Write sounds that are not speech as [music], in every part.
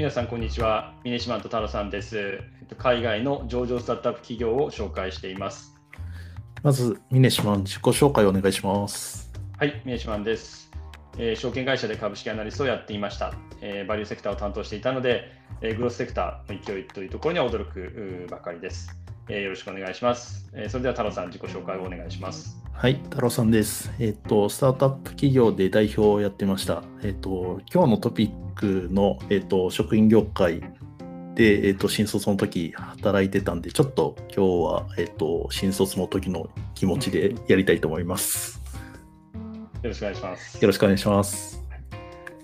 皆さん、こんにちは。ミネシマント太郎さんです。海外の上場スタートアップ企業を紹介しています。まず、ミネシマン、自己紹介をお願いします。はい、ミネシマンです。えー証券会社で株式アナリストをやっていました。えーバリューセクターを担当していたので、えーグロスセクターの勢いというところには驚くばかりです、えーよろしくお願いします。えーそれでは太郎さん、自己紹介をお願いします。はい、太郎さんです。えっ、と、スタートアップ企業で代表をやってました。えっ、と、今日のトピックの、えっ、と、職員業界で、えっ、と、新卒の時働いてたんで、ちょっと今日は、えっ、と、新卒の時の気持ちでやりたいと思います。よろしくお願いします。よろしくお願いします。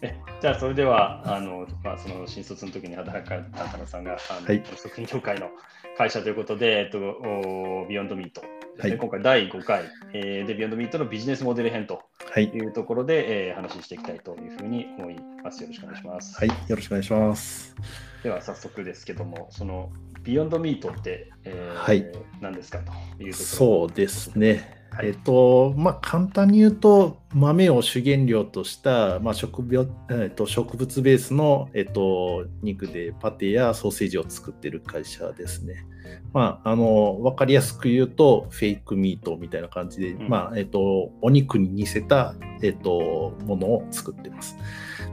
えじゃあそれではあの、まあ、その新卒の時に働かれた田野さんがあの、はい食品業界の会社ということで、えっと、お Beyond Meat ですね、はい今回第5回、えーで Beyond Meat のビジネスモデル編とはい。いうところで、えー話していきたいというふうに思います。よろしくお願いします。はい、よろしくお願いします。では早速ですけども、そのビヨンドミートって、えーはい何ですかというとそうですね。はいえっと、まあ、簡単に言うと、豆を主原料とした、まあ、植物えっと、植物ベースの、えっと、肉でパテやソーセージを作ってる会社ですね。まあ、あの、わかりやすく言うと、フェイクミートみたいな感じで、うんまあ、えっと、お肉に似せた、えっと、ものを作ってます。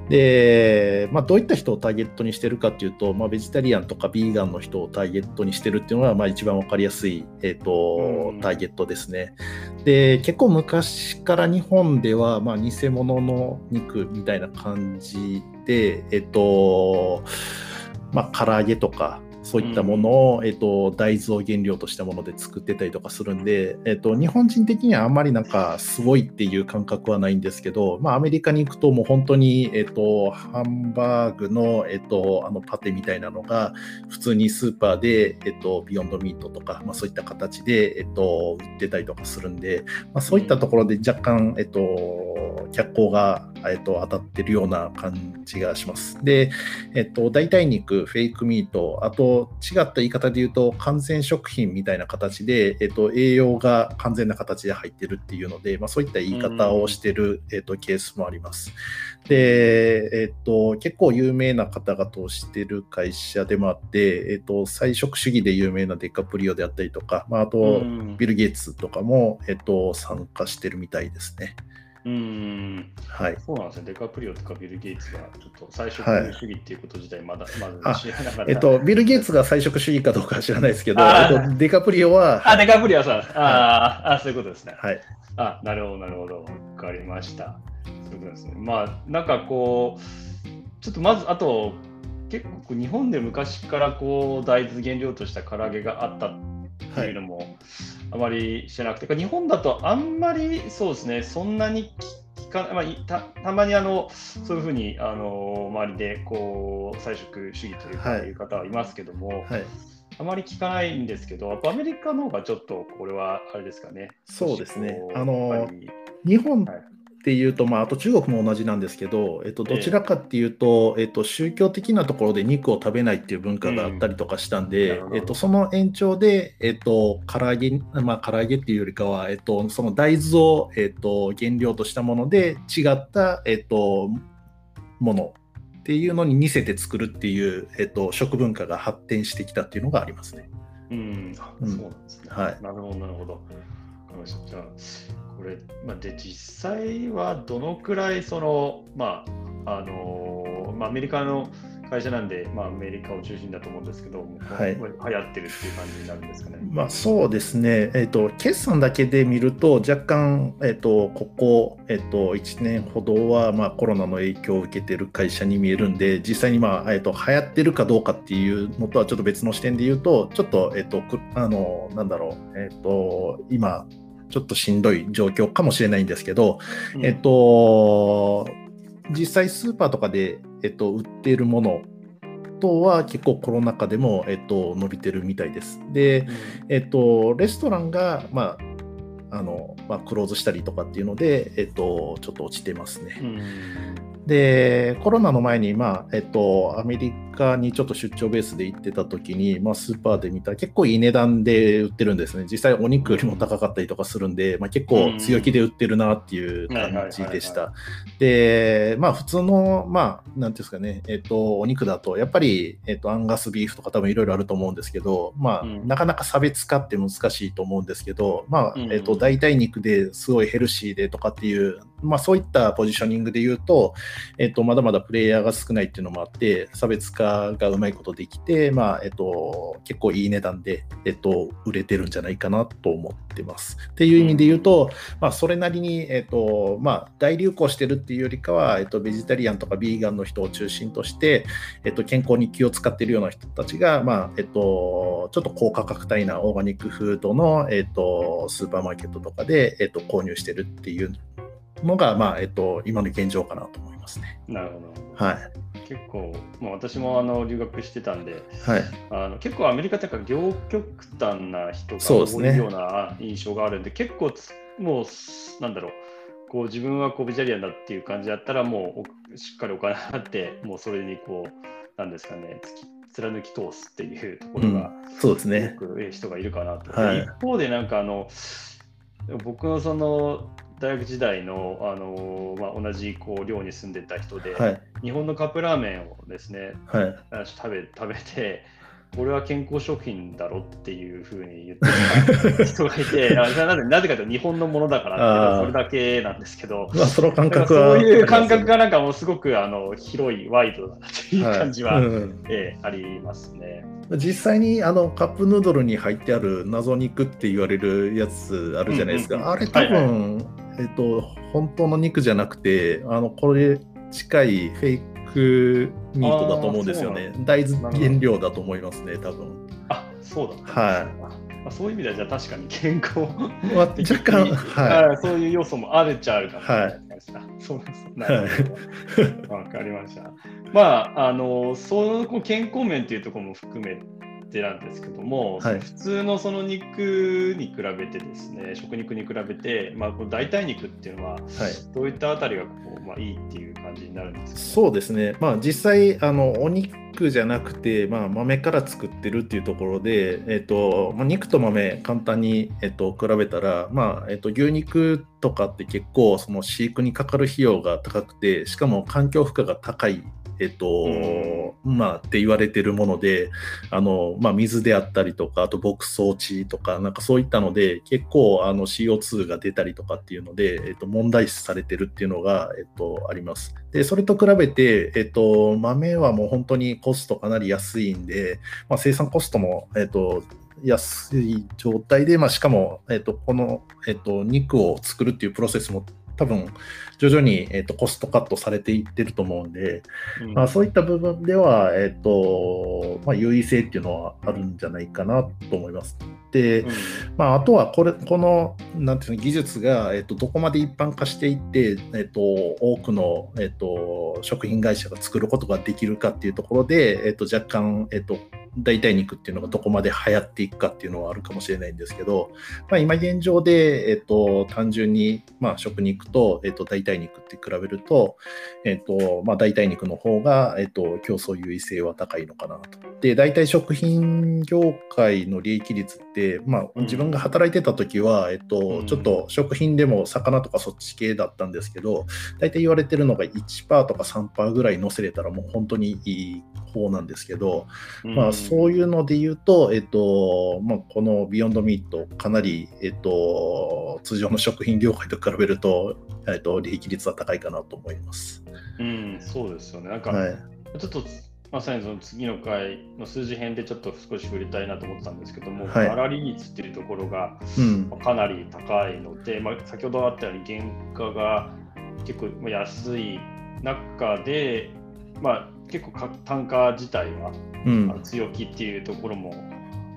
で、まあ、どういった人をターゲットにしてるかっていうと、まあ、ベジタリアンとかビーガンの人をターゲットにしてるっていうのが、まあ、一番わかりやすい、えっとうんターゲットですね。で、結構昔から日本では、まあ、偽物の肉みたいな感じで、えっと、まあ、唐揚げとか、そういったものを、えっと、大豆を原料としたもので作ってたりとかするんで、えっと、日本人的にはあんまりなんかすごいっていう感覚はないんですけど、まあ、アメリカに行くともう本当に、えっと、ハンバーグの、えっと、あのパテみたいなのが普通にスーパーで、えっと、ビヨンドミートとか、まあ、そういった形で、えっと、売ってたりとかするんで、まあ、そういったところで若干、えっと、脚光が、えっと、当たってるような感じがします。で、えっと、代替肉、フェイクミート、あと違った言い方で言うと、完全食品みたいな形で、えっと、栄養が完全な形で入ってるっていうので、まあ、そういった言い方をしてる、えっと、ケースもあります。で、えっと、結構有名な方々をしてる会社でもあって、えっと、菜食主義で有名なデカプリオであったりとか、まあ、あと、うんビル・ゲイツとかも、えっと、参加してるみたいですね。うんはい。そうなんですね。デカプリオとかビル・ゲイツがちょっと最初はい主義っていうこと自体まだ、まあだ知らなかった。えっと、ビル・ゲイツが菜食主義かどうかは知らないですけど、えっと、デカプリオは、あ、デカプリオさん。あーあ、そういうことですね。はい。あ、なるほど、なるほど。わかりました。そういうことですね。まあ、なんかこう、ちょっとまず、あと、結構日本で昔からこう大豆原料とした唐揚げがあったっていうのもあまり知らなくて、日本だとあんまりそうですね、そんなに聞かまあ、いたたまにあのそういうふうにあの周りでこう菜食主義というか、はいいう方はいますけども、はい。あまり聞かないんですけど、やっぱアメリカの方がちょっとこれはあれですかね。そうですねあの日本はいっていうと、まあ、あと中国も同じなんですけど、えっと、どちらかっていうと、えっと、宗教的なところで肉を食べないっていう文化があったりとかしたんうんでえっと、その延長で、えっと、唐揚げ、まあ、唐揚げっていうよりかは、えっと、その大豆を、えっと、原料としたもので違った、えっと、ものっていうのに似せて作るっていう、えっと、食文化が発展してきたっていうのがありますね。うん、あうんそうなんですね。はいなるほど、なるほど。わかりました。じゃあ、これ、まあ、で、実際はどのくらい、その、まあ、あのーまあ、アメリカの会社なんで、まあ、アメリカを中心だと思うんですけど、はい流行ってるっていう感じになるんですかね。まあ、そうですね、えっと決算だけで見ると、若干、えっとここ、えっと1年ほどは、まあ、コロナの影響を受けてる会社に見えるんで、実際に、まあえっと流行ってるかどうかっていうのとはちょっと別の視点で言うと、ちょっと、えっとくあのなんだろう、えっと今、ちょっとしんどい状況かもしれないんですけど、うんえっ、と、実際スーパーとかで、えっと、売っているものとは結構コロナ禍でも、えっと、伸びてるみたいです。で、えっと、レストランが、まあ、あの、まあ、クローズしたりとかっていうので、えっと、ちょっと落ちてますね。うんで、コロナの前に、まあ、えっと、アメリカにちょっと出張ベースで行ってた時に、まあ、スーパーで見たら結構いい値段で売ってるんですね。実際お肉よりも高かったりとかするんで、まあ、結構強気で売ってるなっていう感じでした。で、まあ、普通の、まあ、なんていうんですかね、えっと、お肉だと、やっぱり、えっと、アンガスビーフとか多分いろいろあると思うんですけど、まあ、うん、なかなか差別化って難しいと思うんですけど、まあ、えっと、代替肉ですごいヘルシーでとかっていう、まあ、そういったポジショニングで言うと、えっと、まだまだプレイヤーが少ないっていうのもあって、差別化がうまいことできて、まあ、えっと、結構いい値段で、えっと、売れてるんじゃないかなと思ってます。っていう意味で言うと、まあ、それなりに、えっと、まあ、大流行してるっていうよりかは、えっと、ベジタリアンとかビーガンの人を中心として、えっと、健康に気を使っているような人たちが、まあ、えっと、ちょっと高価格帯なオーガニックフードの、えっと、スーパーマーケットとかで、えっと、購入してるっていうのが、まあえっと、今の現状かなと思いますね。なるほど。はい、結構、まあ、私もあの留学してたんで、はい、あの結構アメリカってか両極端な人が多いような印象があるんで、でね、結構もう、なんだろう、こう自分はこうベジタリアンだっていう感じだったら、もうしっかりお金払って、もうそれにこう、なんですかね、貫き通すっていうところが、うん、そうですね。人がいるかなと。はい、一方で、なんかあの、僕のその大学時代の、あのまあ、同じこう寮に住んでた人で、はい、日本のカップラーメンをですね、はい、食べ食べて、これは健康食品だろっていうふうに言ってた人がいて、[laughs] なぜなぜかというと日本のものだからそれだけなんですけど、まあ、その感覚はそういう感覚がなんかもうすごくあの広い、ワイドだなという感じは、はいうん、えー、ありますね。実際にあのカップヌードルに入ってある謎肉って言われるやつあるじゃないですか、うんうんうん、あれ多分、はいはいえっと、本当の肉じゃなくて、あのこれ近いフェイクミートだと思うんですよね。大豆原料だと思いますね、多分。あそうだ、はい。まあ、そういう意味では、じゃあ確かに健康まあ、若干、[laughs] はい、そういう要素もあるっちゃあるかもしれないですね。はい、そうですなるほど。わ、かりました。まあ、あの、その健康面っていうところも含め手なんですけども、はい、普通のその肉に比べてですね食肉に比べて、まあ、この代替肉っていうのは、はい、どういったあたりがこう、まあ、いいっていう感じになるんですか、そうですね、まあ、実際あのお肉じゃなくて、まあ、豆から作ってるっていうところで、えーとまあ、肉と豆簡単に、えーと、比べたら、まあえーと、牛肉とかって結構その飼育にかかる費用が高くてしかも環境負荷が高いえっと、まあ、って言われてるもので、あの、まあ、水であったりとか、あと牧草地とか、なんかそういったので、結構、あの、CO2 が出たりとかっていうので、えっと、問題視されてるっていうのが、えっと、あります。で、それと比べて、えっと、豆はもう本当にコストかなり安いんで、まあ、生産コストも、えっと、安い状態で、まあ、しかも、えっと、この、えっと、肉を作るっていうプロセスも多分徐々に、えーと、コストカットされていってると思うんで、うん、まあ、そういった部分では、えーとまあ、優位性っていうのはあるんじゃないかなと思います。で、うん、まあ、あとはこれこのなんていうの技術が、えーと、どこまで一般化していって、えーと、多くの、えー、と食品会社が作ることができるかっていうところで、えー、と若干、えー、と代替肉っていうのがどこまで流行っていくかっていうのはあるかもしれないんですけど、まあ、今現状で、えっと、単純に、まあ、食肉と、えっと、代替肉って比べると、えっとまあ、代替肉の方が、えっと、競争優位性は高いのかなと。で、大体食品業界の利益率って、まあ、自分が働いてた時は、えっと、ちょっと食品でも魚とかそっち系だったんですけど、大体言われてるのが1%とか3%ぐらい乗せれたらもう本当にいい方なんですけど、まあ、そういうので言うと、えっとまあ、このビヨンドミート、かなり、えっと、通常の食品業界と比べると、えっと、利益率は高いかなと思います。うん、そうですよね。なんか、はい、ちょっとまさにその次の回の数字編でちょっと少し触れたいなと思ってたんですけども、はい、粗利率っていうところがかなり高いので、うん、まあ、先ほどあったように原価が結構安い中で、まあ、結構単価自体は、うん、強気っていうところも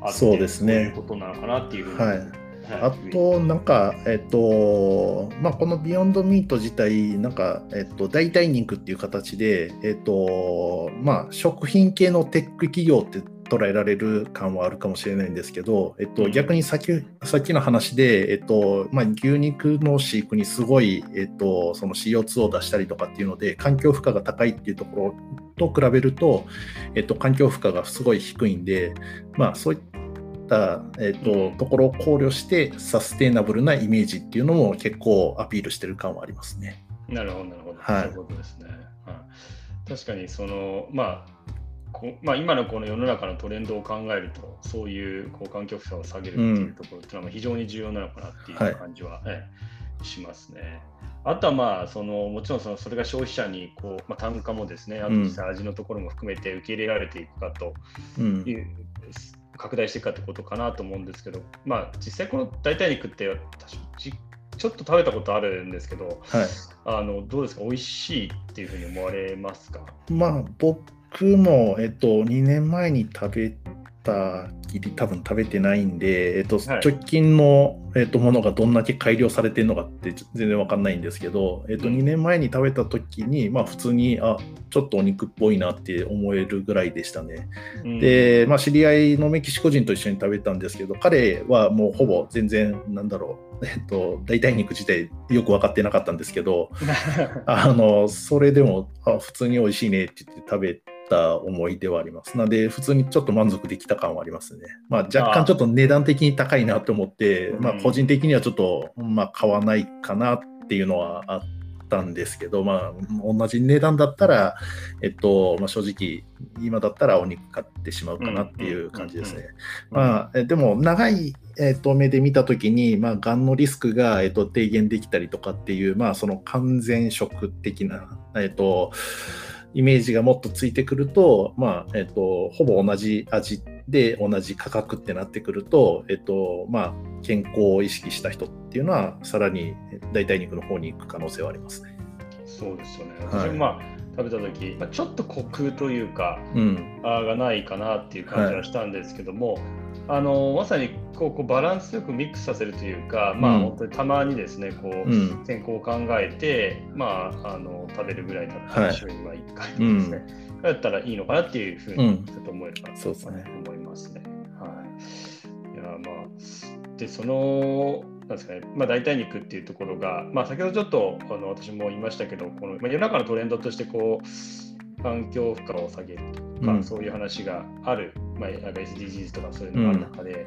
あって、そうですね。いうことなのかなっていうふうに、はい。あと、なんか、えっと、まあ、このビヨンドミート自体、なんか、えっと、代替肉っていう形で、えっと、まあ、食品系のテック企業って捉えられる感はあるかもしれないんですけど、えっと、うん。逆にさっきさっきの話で、えっとまあ、牛肉の飼育にすごい、えっと、その CO2 を出したりとかっていうので環境負荷が高いっていうところと比べると、えっと、環境負荷がすごい低いんで、まあ、そういった、えっとところを考慮してサステイナブルなイメージっていうのも結構アピールしてる感はありますね。なるほど、なるほど。はいそういうことですね。はい、確かに、その、まあ、こまあ、今のこの世の中のトレンドを考えると、そういうこう環境負荷を下げるっていうところっていうのはまあ非常に重要なのかなっていうはい感じは、ええしますね。あとはまあそのもちろんそのそれが消費者にこう、まあ、単価もですね、あと実際味のところも含めて受け入れられていくかとうん。いう、拡大していくかってことかなと思うんですけど、まあ、実際この代替肉って私じちょっと食べたことあるんですけど、はい。あのどうですか、美味しいっていうふうに思われますか？まあ僕も、えっと、2年前に食べたきり多分食べてないんで、えっと、はい。直近の、えっと、ものがどんだけ改良されてるのかって全然わかんないんですけど、えっと、うん。2年前に食べた時に、まあ、普通にあちょっとお肉っぽいなって思えるぐらいでしたね。うん。で、まあ、知り合いのメキシコ人と一緒に食べたんですけど彼はもうほぼ全然なんだろう、えっと、代替肉自体よく分かってなかったんですけど [laughs] あのそれでもあ普通に美味しいねって言って食べた思い出はあります。なんで普通にちょっと満足できた感はありますね。まあ、若干ちょっと値段的に高いなと思ってうんまあ、個人的にはちょっと、まあ、買わないかなっていうのはあったんですけど、まあ、同じ値段だったら、えっとまあ、正直今だったらお肉買ってしまうかなっていう感じですね。まあ、えでも長い、えっと目で見たときに、まあ、がんのリスクが、えっと低減できたりとかっていう、まあ、その完全食的な、えっとイメージがもっとついてくると、まあえっとほぼ同じ味で同じ価格ってなってくると、えっとまあ、健康を意識した人っていうのはさらに代替肉の方に行く可能性はありますね。そうですよね。はいまあ、食べた時、まあ、ちょっとコクというか、うん、あーがないかなっていう感じはしたんですけども、あのまさにこうバランスよくミックスさせるというか、まあうん本当にたまにですねこう、うん。健康を考えて、まあ、あの食べるぐらいだったらはい。週には1回とかですね、だったらいいのかなっていうふうにうん。ちょっと思えるかなとそうですね。思いますね。はい、いやまあでそのなんですかね。まあ、代替肉っていうところが、まあ、先ほどちょっとあの私も言いましたけどこの、まあ、世の中のトレンドとしてこう環境負荷を下げるとか、うん。そういう話がある、まあ、SDGs とかそういうのがある中で、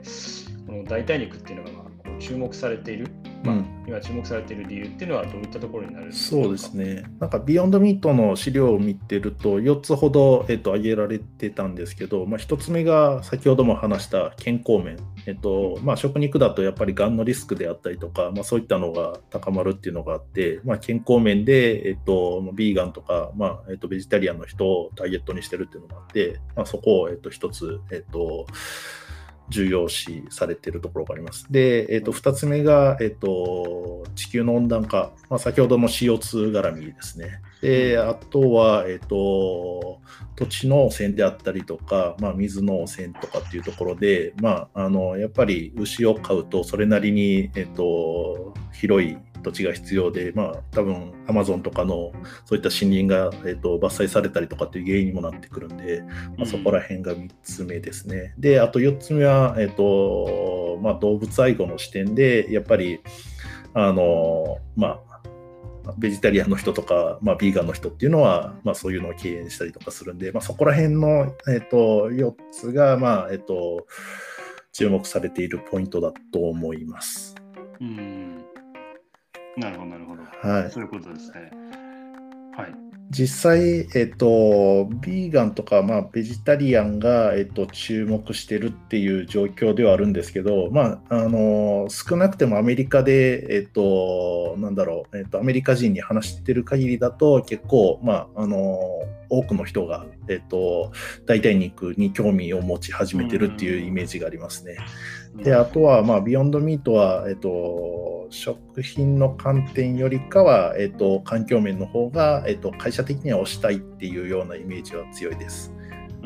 この代替肉っていうのがまあ注目されている、まあうん今注目されている理由っていうのはどういったところになるんですか？そうですね。なんかビヨンドミートの資料を見てると4つほど、えっと、挙げられてたんですけど、まあ、1つ目が先ほども話した健康面。えっとまあ、食肉だとやっぱりがんのリスクであったりとか、まあ、そういったのが高まるっていうのがあって、まあ、健康面で、えっと、ビーガンとか、まあえっと、ベジタリアンの人をターゲットにしてるっていうのがあって、まあ、そこを、えっと、一つ、えっと、重要視されているところがあります。で、えっと2つ目が、えっと地球の温暖化、まあ、先ほどの CO2 絡みですね。で、あとは、えっと土地の汚染であったりとか、まあ、水の汚染とかっていうところで、まあ、あのやっぱり牛を飼うとそれなりに、えっと広い土地が必要で、まあ、多分アマゾンとかのそういった森林が、えっと伐採されたりとかっていう原因にもなってくるんで、まあ、そこら辺が3つ目ですね。で、あと4つ目は、えっとまあ、動物愛護の視点で、やっぱり、あの、まあ、ベジタリアンの人とか、まあ、ビーガンの人っていうのは、まあ、そういうのを敬遠したりとかするんで、まあ、そこら辺の、えっと4つが、まあえっと注目されているポイントだと思います。うんなるほど、なるほど。はい、そういうことですね。はい。実際、えっと、ビーガンとか、まあ、ベジタリアンが、えっと、注目してるっていう状況ではあるんですけど、まあ、あの少なくてもアメリカで、えっと、なんだろう、えっと、アメリカ人に話してる限りだと、結構、まあ、あの多くの人が、えっと、代替肉に興味を持ち始めてるっていうイメージがありますね。で、あとは、まあ、ビヨンドミートは、えっと、食品の観点よりかは、えっと、環境面の方が、えっと、会社的には推したいっていうようなイメージは強いです。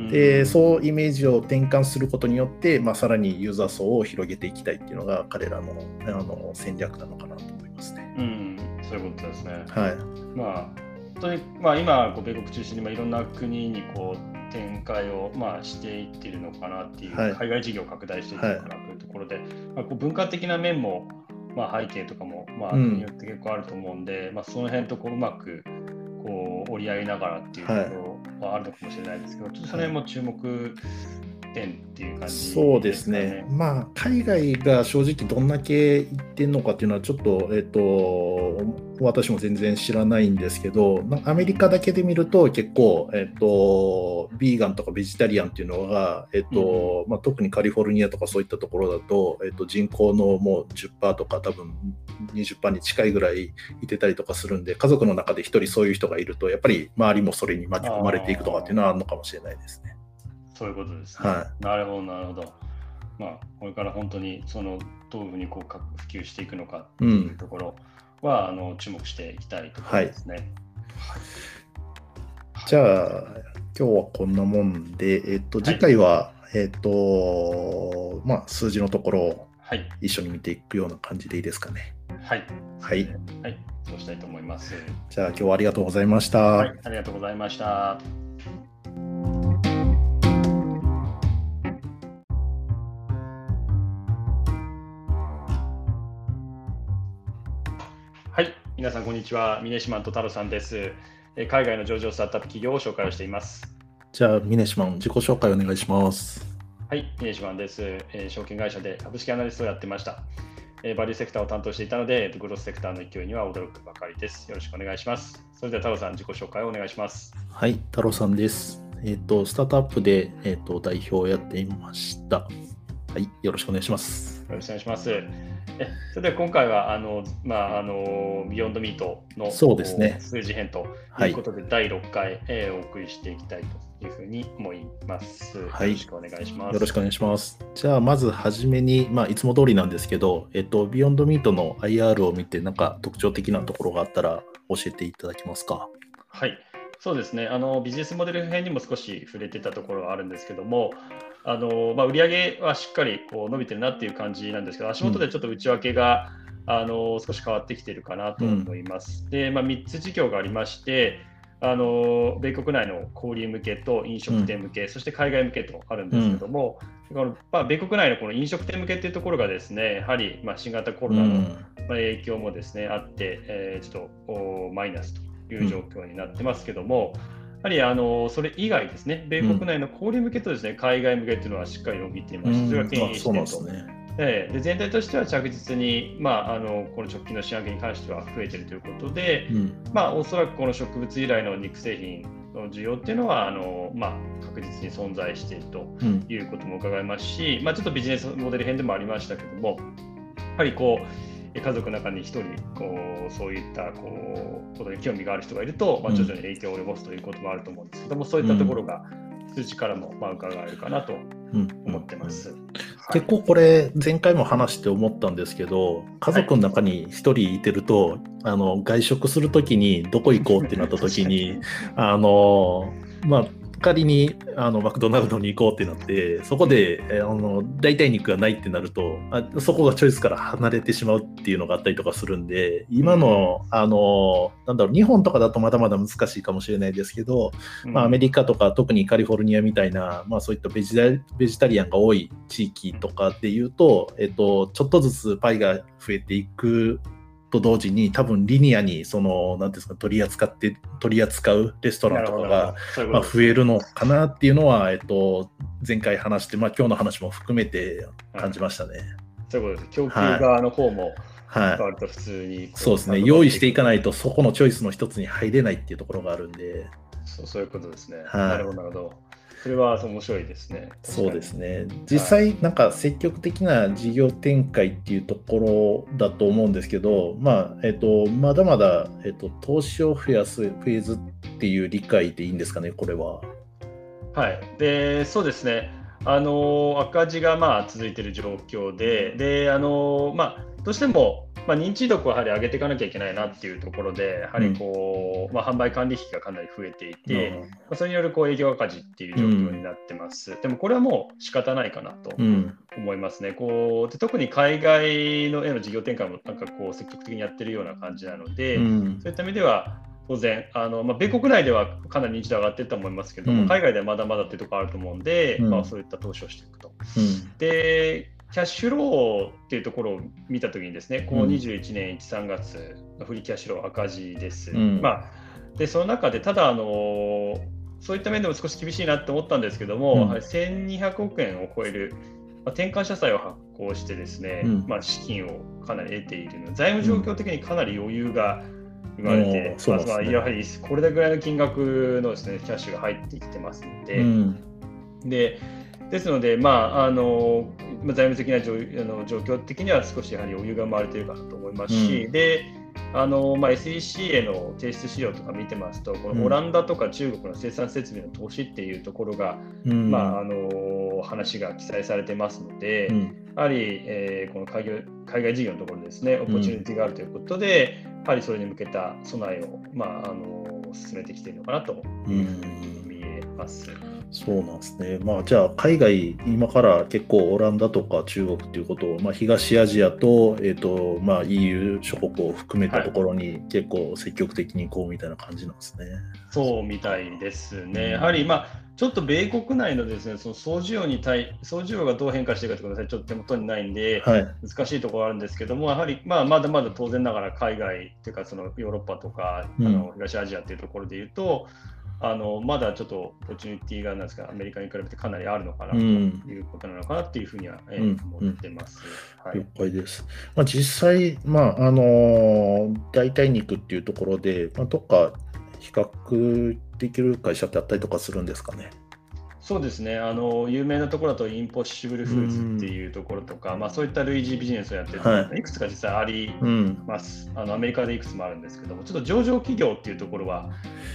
で、そうイメージを転換することによって、まあ、さらにユーザー層を広げていきたいっていうのが彼らのあの戦略なのかなと思いますね。うん、そういうことですね。はい。まあ、本当に、まあ、今、こう米国中心に、まあ、いろんな国にこう展開を、まあ、していっているのかなっていう、はい。海外事業を拡大していってるのかなというところで、まあ、こう文化的な面も、まあ、背景とかも、まあ、うんによって結構あると思うん。で、まあ、その辺とこううまくこう折り合いながらっていうところはあるのかもしれないですけど、ちょっとその辺も注目点っていう感じそうですね、まあ、海外が正直どんだけ行ってんのかっていうのは、ちょっと、えっと、私も全然知らないんですけど、まあアメリカだけで見ると、結構、えっと、ビーガンとかベジタリアンっていうのが、えっとまあ、特にカリフォルニアとかそういったところだと、えっと、人口のもう10%とか、多分20%に近いぐらいいてたりとかするんで、家族の中で1人そういう人がいると、やっぱり周りもそれに巻き込まれていくとかっていうのはあるのかもしれないですね。そういうことですね。はなるほど、なるほど。まあ、これから本当にそのどういうふうにこうか普及していくのかっていうところは、あの注目していきたいところですね。じゃあ、今日はこんなもんで、えっと、次回は、えっと、まあ、数字のところをはい、一緒に見ていくような感じでいいですかね。はい、はい。はい、そうしたいと思います。じゃあ、今日はありがとうございました。はい、ありがとうございました。皆さんこんにちは。ミネシマンと太郎さんです。えー海外の上場スタートアップ企業を紹介をしています。じゃあ、ミネシマン、自己紹介お願いします。はい、ミネシマンです、えー証券会社で株式アナリストをやってました。えーバリューセクターを担当していたので、グロスセクターの勢いには驚くばかりです。よろしくお願いします。それでは太郎さん、自己紹介をお願いします。はい、太郎さんです。えっと、スタートアップで、えっと、代表をやっていました。はい、よろしくお願いします。よろしくお願いします。えそれでは今回はあの、まあ、あの Beyond Meat のそうですね数字編とはいいうことで、第6回、えーお送りしていきたいというふうに思います。はいよろしくお願いします。よろしくお願いします。じゃあ、まずはじめに、まあ、いつも通りなんですけど、えっと、 Beyond Meat の IR を見て、なんか特徴的なところがあったら教えていただけますか？はい、そうですねあの、ビジネスモデル編にも少し触れてたところはあるんですけども、あのまあ、売上はしっかりこう伸びてるなっていう感じなんですけど、足元でちょっと内訳が、あの少し変わってきてるかなと思います。で、まあ、3つ事業がありまして、あの米国内の小売向けと飲食店向け、そして海外向けとあるんですけども、このまあ、米国内のこの飲食店向けっていうところがですね、やはりまあ新型コロナの、まあ影響もですねあって、えーちょっとおマイナスという状況になってますけども、やはりあのそれ以外ですね、米国内の小売向けとですね、海外向けっていうのはしっかり伸びていまして、それが牽引あしているとです。ね。ええで全体としては着実に、まあ、あのこの直近の仕上げに関しては増えているということで、うん。まあ、おそらくこの植物由来の肉製品の需要っていうのはあの、まあ、確実に存在しているとうん。いうことも伺いますし、まあ、ちょっとビジネスモデル編でもありましたけども、やはりこうえ家族の中に一人こうそういったこうことに興味がある人がいると、まあ、うん。徐々に影響を及ぼすということもあると思うんですけども、そういったところが数字からもまあ伺えるかなとうん思ってます。はい。結構これ前回も話して思ったんですけど家族の中に1人いてると、あの外食するときにどこ行こうってなったときにあのまあ仮にあのマクドナルドに行こうってなってそこでえあの代替肉がないってなるとあそこがチョイスから離れてしまうっていうのがあったりとかするんで今のあのなんだろう日本とかだとまだまだ難しいかもしれないですけど、まあ、アメリカとか特にカリフォルニアみたいな、まあ、そういったベジタベジタリアンが多い地域とかでいうと、えっと、ちょっとずつパイが増えていくと同時に多分リニアにそのなんていうんですか取り扱って取り扱うレストランとかが、まあ、増えるのかなっていうのは、えっと、前回話して、まあ、今日の話も含めて感じましたね。そういうことです。供給側の方もはい変わると普通にこそうですね用意していかないとそこのチョイスの一つに入れないっていうところがあるんでそうそういうことですね。はいなるほど、なるほど。それは面白いですね。そうですね実際なんか積極的な事業展開っていうところだと思うんですけど、まあえっとまだまだ、えっと、投資を増やすフェーズっていう理解でいいんですかねこれは。はい。で、そうですね。あの赤字がまあ続いている状況で、で、あのまあ、どうしても、まあ、認知度をやはり上げていかなきゃいけないなっていうところで、やはりこう、まあ、販売管理費がかなり増えていて、まあ、それによるこう営業赤字っていう状況になってます。でもこれはもう仕方ないかなとうん。思いますね。こうで特に海外のへの事業展開もなんかこう積極的にやってるような感じなので、うん。そういった意味では、当然、あのまあ、米国内ではかなり認知度上がってると思いますけども、うん。海外ではまだまだっていうところあると思うんで、うん。まあ、そういった投資をしていくと。うん。で、キャッシュローっていうところを見たときにですね、このうん。21年1、3月、フリーキャッシュロー赤字です。うん。まあ、で、その中で、ただ、あのそういった面でも少し厳しいなって思ったんですけども、うん。はい1200億円を超える、まあ、転換社債を発行してですね、うん。まあ、資金をかなり得ているの。で、財務状況的にかなり余裕が生まれてうなんね。まあやはりこれぐらいの金額のです、ね、キャッシュが入ってきてますので、うん。でですので、まあ、あのまあ財務的な状あの状況的には少しやはり余裕が生まれているかなと思いますし、うん。であのまあ、SEC への提出資料とか見てますと、こうん。のオランダとか中国の生産設備の投資っていうところが、うん。まあ、あの話が記載されてますので、うん。やはり、えーこの海外海外事業のところですね、オポチュニティがあるということで、やはりそれに向けた備えを、まあ、あの進めてきているのかなとうん。見えます。そうなんですね。まあじゃあ海外今から結構オランダとか中国っていうことを、まあ、東アジアと,、えーとまあ、EU 諸国を含めたところに結構積極的に行こうみたいな感じなんですね。そうみたいですね。うんやはり、まあ、ちょっと米国内のですね、その総需要に対、総需要がどう変化していくかということはちょっと手元にないんで、はい。難しいところはあるんですけども、やはり、まあ、まだまだ当然ながら海外というか、そのヨーロッパとか、うんあの東アジアというところでいうと、あのまだちょっとオポチュニティがなんですか、アメリカに比べてかなりあるのかなとうんいうことなのかなっていうふうには、え思ってます。はい了解です。まあ、実際、まああのー代替肉っていうところで、まあ、どっか比較できる会社ってあったりとかするんですかね？そうですね。あの有名なところだとインポッシブルフーズっていうところとか、まあ、そういった類似ビジネスをやってるところ、、はい。くつか実際ありうん。ます。あのアメリカでいくつもあるんですけどもちょっと上場企業っていうところは、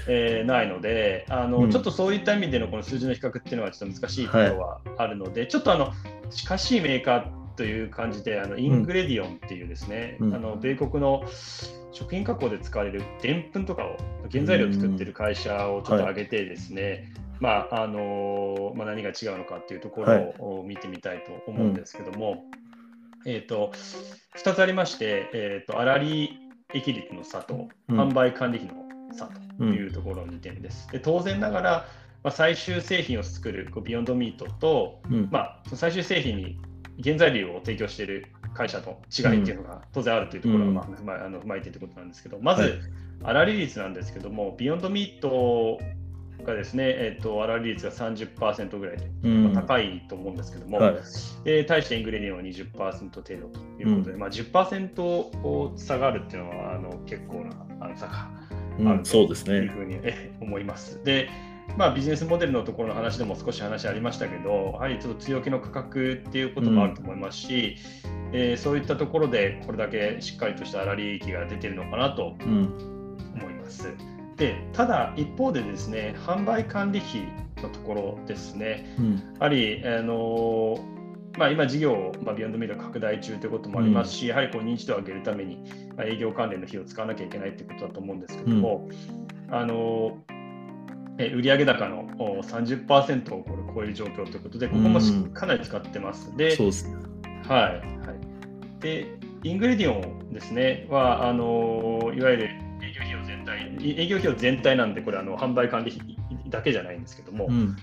えーないのであの、うん。ちょっとそういった意味でのこの数字の比較っていうのはちょっと難しいところはあるので、ちょっとあの近しいメーカーという感じであの Ingredion っていうですね、うん。あの米国の食品加工で使われるでんぷんとかを原材料を作ってる会社をちょっと挙げてですね、まああのまあ、何が違うのかっていうところを見てみたいと思うんですけども、えー、と2つありまして、えー、と粗利益率の差とうん。販売管理費の差というところの2点です。で当然ながら、まあ、最終製品を作るビヨンドミートと、うん。まあ、その最終製品に原材料を提供している会社と違いっていうのが当然あるというところを、うん。まあ踏まあの踏まえているということなんですけど、まず、はい。粗利率なんですけども、 Beyond Meat がですね、えっと粗利率が30%ぐらいと、うんまあ高いと思うんですけども、はいで対して Ingredion は20%程度ということで、まあ、10%を差があるっていうのはあの結構なあの差がうん、そうですね。というふうにえ思います。で、まあ、ビジネスモデルのところの話でも少し話ありましたけど、やはりちょっと強気の価格っていうこともあると思いますし、えーそういったところでこれだけしっかりとした粗利益が出てるのかなとうん。思います。でただ、一方でですね、販売管理費のところですね、うん。やはり、あのまあ、今、事業を、まあ、ビヨンドミート拡大中ということもありますし、やはりこう認知度を上げるために、まあ、営業関連の費を使わなきゃいけないということだと思うんですけども、あのえ売上高のお30%をこれ超える状況ということで、ここもかなり使ってます。で、そうですね。はいはい、で、 Ingredion ですね、は、あのいわゆる営業費用全体なんで、これあの、販売管理費だけじゃないんですけども、うん。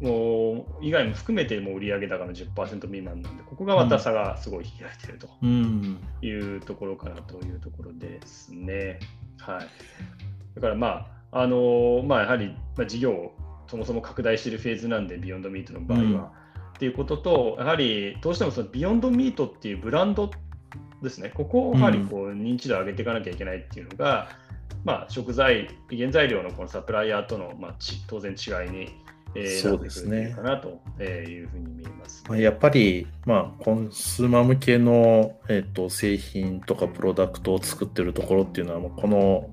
もう以外も含めてもう売上高の10%未満なんで、ここがまた差がすごい開いているとうん。いうところかなというところですね。はい、だからまあ、あのまあ、やはり、まあ、事業をそもそも拡大しているフェーズなんで、 Beyond Meat の場合は。うんっていうことと、やはりどうしてもその Beyond Meat っていうブランドですね、ここをやはりこう認知度を上げていかなきゃいけないっていうのが、まあ、食材、原材料のこのサプライヤーとの、まあ、ち当然違いに、えーそうですね。かなとえーいうふうに見えます、まあやっぱり、まあ、コンスーマー向けの、えっと製品とかプロダクトを作ってるところっていうのは、もうこの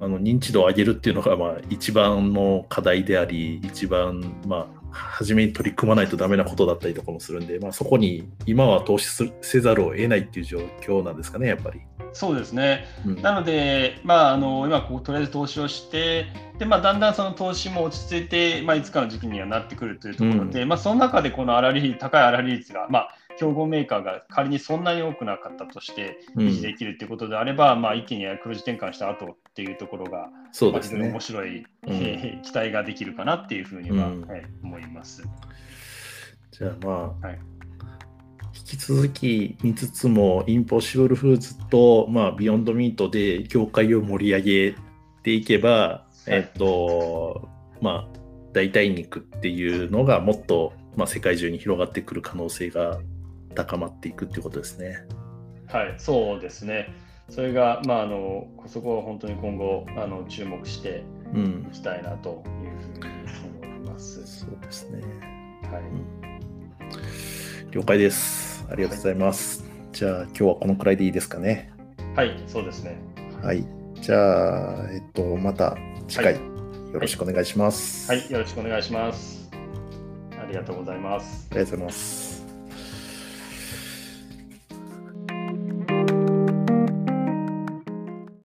あの認知度を上げるっていうのが、まあ、一番の課題であり、一番、まあ、初めに取り組まないとダメなことだったりとかもするんで、まあ、そこに今は投資するせざるを得ないっていう状況なんですかね、やっぱり。そうですね。うんなので、まあ、あの今こう、とりあえず投資をして、でまあ、だんだんその投資も落ち着いて、まあ、いつかの時期にはなってくるというところで、まあ、その中でこの粗利率高い粗利率が、まあ、競合メーカーが仮にそんなに多くなかったとして、うん維持できるということであれば、まあ、一気に黒字転換した後っていうところが、そうですね面。白い、うんえー期待ができるかなっていうふうには、うんはい思います。じゃあまあ、はい引き続き見つつも、インポッシブルフーズと、まあ、ビヨンドミートで業界を盛り上げていけば、えっと、まあ、代替肉っていうのがもっと、まあ、世界中に広がってくる可能性が高まっていくっていうことですね。はい、そうですね。それが、まあ、あのそこは本当に今後あの注目してうんい。きたいなというふうに思います。そうですね。はい、了解です。ありがとうございます。じゃあ、今日はこのくらいでいいですかね。はい、そうですね。はい。じゃあ、えっと、また次回、はよろしくお願いします。はい、よろしくお願いします。ありがとうございます。ありがとうございます。